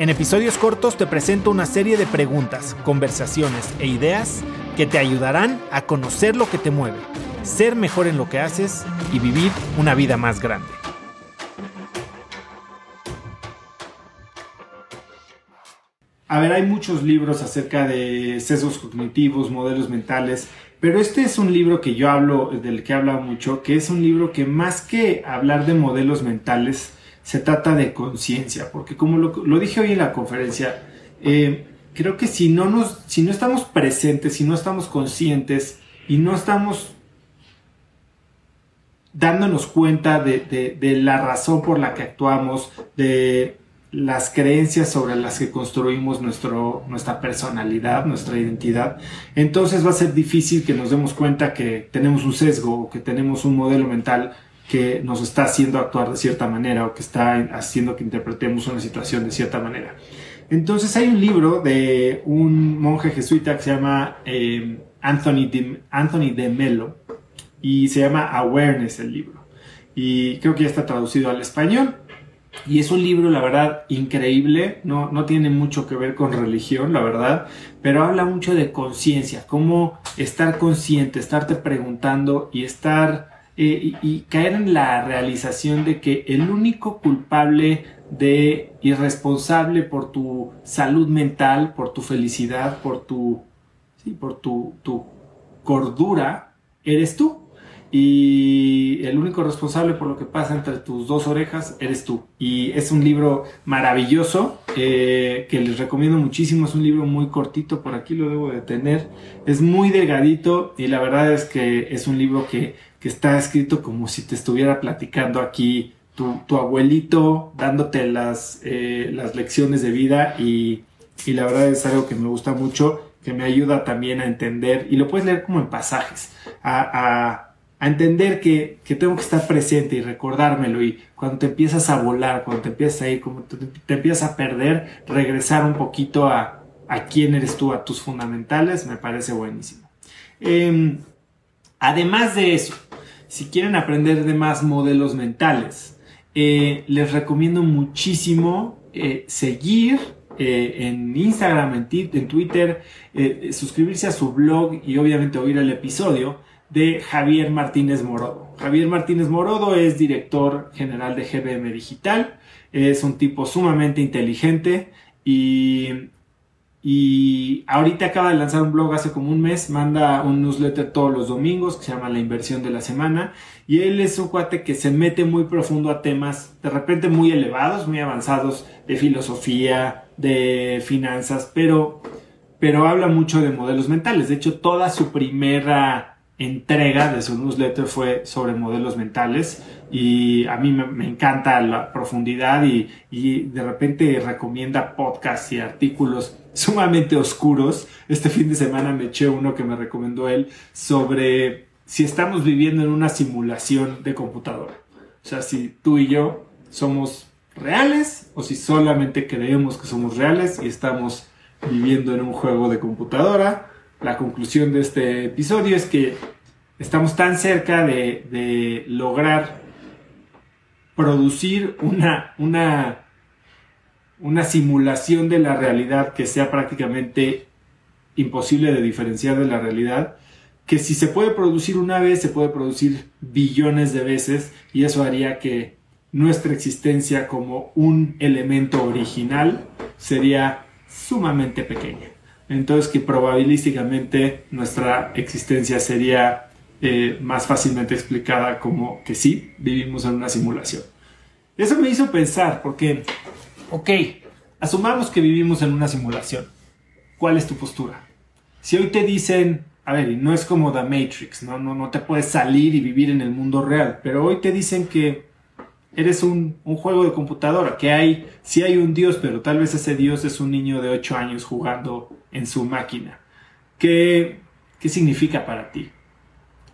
En episodios cortos te presento una serie de preguntas, conversaciones e ideas que te ayudarán a conocer lo que te mueve, ser mejor en lo que haces y vivir una vida más grande. A ver, hay muchos libros acerca de sesgos cognitivos, modelos mentales, pero este es un libro que yo hablo, del que he hablado mucho, que es un libro que más que hablar de modelos mentales, se trata de conciencia, porque como lo, dije hoy en la conferencia, eh, creo que si no, nos, si no estamos presentes, si no estamos conscientes y no estamos dándonos cuenta de, la razón por la que actuamos, de las creencias sobre las que construimos nuestro, nuestra personalidad, nuestra identidad, entonces va a ser difícil que nos demos cuenta que tenemos un sesgo o que tenemos un modelo mental que nos está haciendo actuar de cierta manera o que está haciendo que interpretemos una situación de cierta manera. Entonces hay un libro de un monje jesuita que se llama eh, Anthony, de, Anthony de Melo y se llama Awareness el libro. Y creo que ya está traducido al español. Y es un libro, la verdad, increíble. No, no tiene mucho que ver con religión, la verdad. Pero habla mucho de conciencia. Cómo estar consciente, estarte preguntando y estar eh, y, caer en la realización de que el único culpable de irresponsable por tu salud mental, por tu felicidad, por tu, sí, por tu, tu cordura, eres tú. Y el único responsable por lo que pasa entre tus dos orejas eres tú. Y es un libro maravilloso eh, que les recomiendo muchísimo. Es un libro muy cortito, por aquí lo debo de tener. Es muy delgadito y la verdad es que es un libro que que está escrito como si te estuviera platicando aquí tu, abuelito, dándote las, eh, las lecciones de vida y, la verdad es algo que me gusta mucho, que me ayuda también a entender, y lo puedes leer como en pasajes, a, entender que, tengo que estar presente y recordármelo y cuando te empiezas a volar, cuando te empiezas a ir, como te, empiezas a perder, regresar un poquito a, a quién eres tú, a tus fundamentales, me parece buenísimo. Em, además de eso, si quieren aprender de más modelos mentales, eh, les recomiendo muchísimo eh, seguir eh, en Instagram, en, Twitter, suscribirse a su blog y obviamente oír el episodio de Javier Martínez Morodo. Javier Martínez Morodo es director general de GBM Digital, es un tipo sumamente inteligente y y ahorita acaba de lanzar un blog hace como un mes, manda un newsletter todos los domingos que se llama La inversión de la semana. Y él es un cuate que se mete muy profundo a temas de repente muy elevados, muy avanzados de filosofía, de finanzas, pero, pero habla mucho de modelos mentales. De hecho, toda su primera entrega de su newsletter fue sobre modelos mentales y a mí me, encanta la profundidad y, y de repente recomienda podcasts y artículos sumamente oscuros. Este fin de semana me eché uno que me recomendó él sobre si estamos viviendo en una simulación de computadora. O sea, si tú y yo somos reales o si solamente creemos que somos reales y estamos viviendo en un juego de computadora. La conclusión de este episodio es que estamos tan cerca de, lograr producir una, una una simulación de la realidad que sea prácticamente imposible de diferenciar de la realidad, que si se puede producir una vez, se puede producir billones de veces y eso haría que nuestra existencia como un elemento original sería sumamente pequeña. Entonces que probabilísticamente nuestra existencia sería eh, más fácilmente explicada como que sí, vivimos en una simulación. Eso me hizo pensar, porque Ok, asumamos que vivimos en una simulación. ¿Cuál es tu postura? Si hoy te dicen, a ver, y no es como The Matrix, ¿no? No, no te puedes salir y vivir en el mundo real, pero hoy te dicen que eres un, juego de computadora, que hay, sí hay un dios, pero tal vez ese dios es un niño de 8 años jugando en su máquina. ¿Qué, qué significa para ti?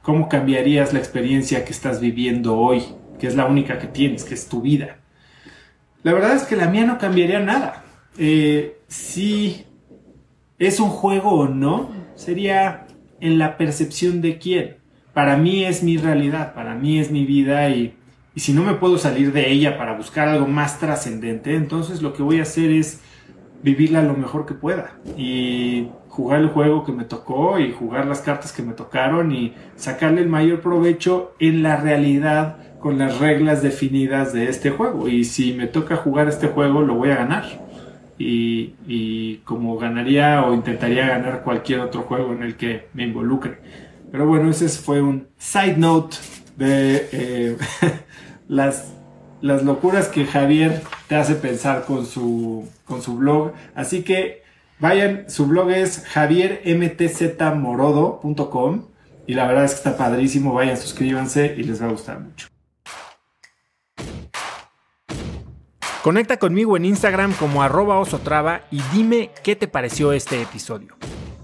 ¿cómo cambiarías la experiencia que estás viviendo hoy? Que es la única que tienes, que es tu vida. La verdad es que la mía no cambiaría nada. Eh, si es un juego o no, sería en la percepción de quién. Para mí es mi realidad, para mí es mi vida y, y si no me puedo salir de ella para buscar algo más trascendente, entonces lo que voy a hacer es vivirla lo mejor que pueda y jugar el juego que me tocó y jugar las cartas que me tocaron y sacarle el mayor provecho en la realidad con las reglas definidas de este juego. Y si me toca jugar este juego, lo voy a ganar. Y, como ganaría o intentaría ganar cualquier otro juego en el que me involucre. Pero bueno, ese fue un side note de eh, las, las locuras que Javier te hace pensar con su, con su blog. Así que vayan, su blog es javiermtzmorodo.com y la verdad es que está padrísimo. Vayan, suscríbanse y les va a gustar mucho. Conecta conmigo en Instagram como arroba osotrava y dime qué te pareció este episodio.